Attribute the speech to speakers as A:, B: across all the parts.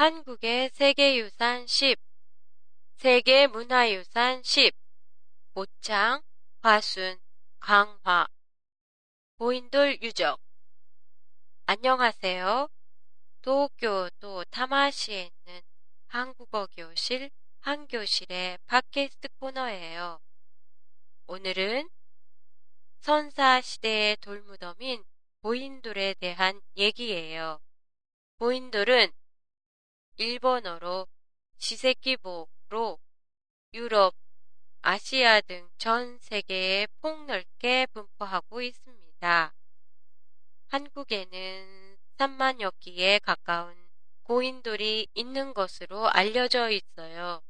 A: 한국의 세계유산 10, 세계문화유산 10, 고창, 화순, 강화, 고인돌 유적. 안녕하세요. 도쿄도 타마시에 있는 한국어 교실 한교실의 팟캐스트 코너예요. 오늘은 선사 시대의 돌무덤인 고인돌에 대한 얘기예요. 고인돌은 일본어로 시세키보로 유럽, 아시아 등 전 세계에 폭넓게 분포하고 있습니다. 한국에는 3만여 기에 가까운 고인돌이 있는 것으로 알려져 있어요.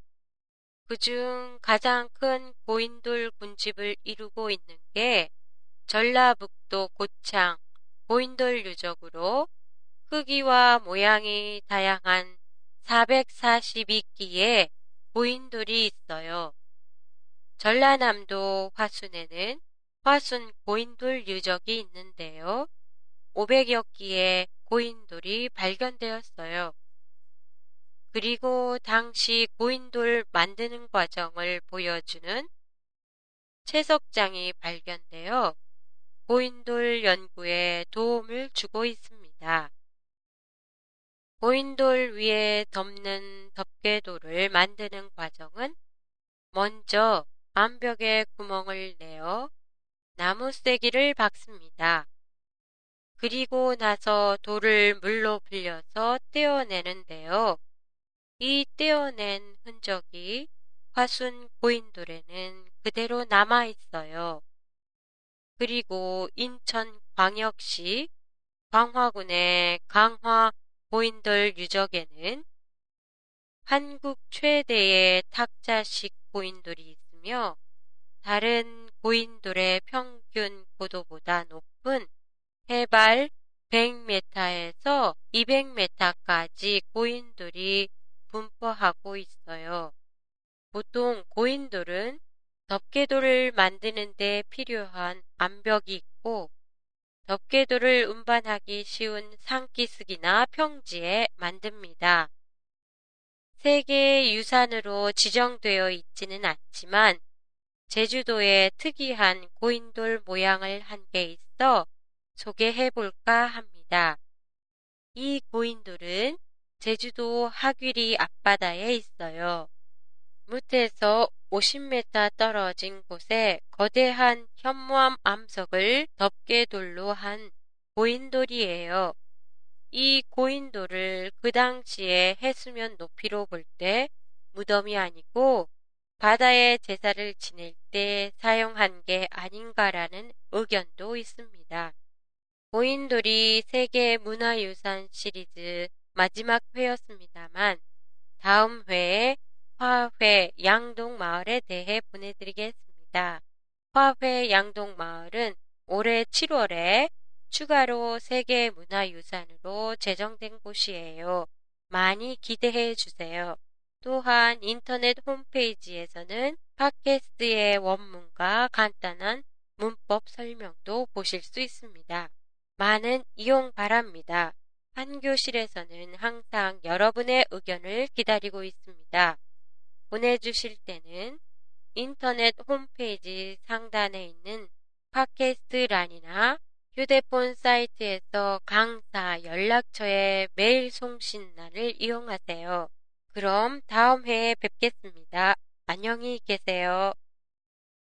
A: 그중 가장 큰 고인돌 군집을 이루고 있는 게 전라북도 고창 고인돌 유적으로 크기와 모양이 다양한 442기의 고인돌이 있어요. 전라남도 화순에는 화순 고인돌 유적이 있는데요. 500여 기의 고인돌이 발견되었어요. 그리고 당시 고인돌 만드는 과정을 보여주는 채석장이 발견되어 고인돌 연구에 도움을 주고 있습니다. 고인돌 위에 덮는 덮개돌을 만드는 과정은 먼저 암벽에 구멍을 내어 나무 쐐기를 박습니다. 그리고 나서 돌을 물로 불려서 떼어내는데요. 이 떼어낸 흔적이 화순 고인돌에는 그대로 남아 있어요. 그리고 인천 광역시 광화군의 강화 고인돌 유적에는 한국 최대의 탁자식 고인돌이 있으며 다른 고인돌의 평균 고도보다 높은 해발 100m에서 200m까지 고인돌이 분포하고 있어요. 보통 고인돌은 덮개돌을 만드는 데 필요한 암벽이 있고 덮개돌을 운반하기 쉬운 산기슭이나 평지에 만듭니다. 세계의 유산으로 지정되어 있지는 않지만 제주도에 특이한 고인돌 모양을 한 게 있어 소개해 볼까 합니다. 이 고인돌은 제주도 하귀리 앞바다에 있어요. 무트에서 50m 떨어진 곳에 거대한 현무암 암석을 덮개돌로 한 고인돌이에요. 이 고인돌을 그 당시에 해수면 높이로 볼 때 무덤이 아니고 바다에 제사를 지낼 때 사용한 게 아닌가라는 의견도 있습니다. 고인돌이 세계 문화유산 시리즈 마지막 회였습니다만 다음 회에 화훼 양동 마을에 대해 보내드리겠습니다. 화훼 양동 마을은 올해 7월에 추가로 세계 문화유산으로 제정된 곳이에요. 많이 기대해 주세요. 또한 인터넷 홈페이지에서는 팟캐스트의 원문과 간단한 문법 설명도 보실 수 있습니다. 많은 이용 바랍니다. 한교실에서는 항상 여러분의 의견을 기다리고 있습니다. 보내주실 때는 인터넷 홈페이지 상단에 있는 팟캐스트란이나 휴대폰 사이트에서 강사 연락처의 메일 송신란을 이용하세요. 그럼 다음 회에 뵙겠습니다. 안녕히 계세요.